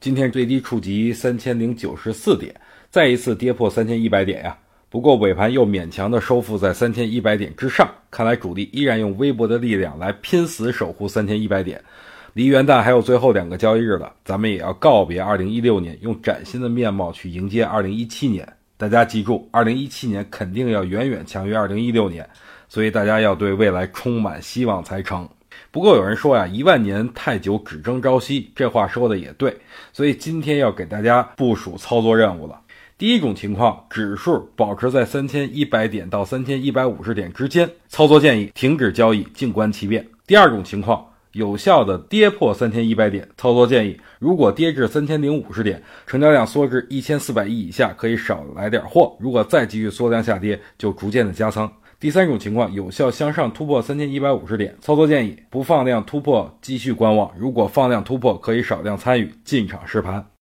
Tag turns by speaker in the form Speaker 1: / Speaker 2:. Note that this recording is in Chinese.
Speaker 1: 今天最低触及三千零九十四点，再一次跌破三千一百点呀。不过尾盘又勉强的收复在三千一百点之上，看来主力依然用微薄的力量来拼死守护三千一百点。离元旦还有最后两个交易日了，咱们也要告别二零一六年，用崭新的面貌去迎接二零一七年。大家记住，二零一七年肯定要远远强于二零一六年，所以大家要对未来充满希望才成。不过有人说呀，一万年太久，只争朝夕，这话说的也对。所以今天要给大家部署操作任务了。第一种情况，指数保持在三千一百点到三千一百五十点之间，操作建议停止交易，静观其变。第二种情况。有效的跌破三千一百点，操作建议：如果跌至三千零五十点，成交量缩至一千四百亿以下，可以少来点货；如果再继续缩量下跌，就逐渐的加仓。第三种情况，有效向上突破三千一百五十点，操作建议：不放量突破，继续观望；如果放量突破，可以少量参与进场试盘。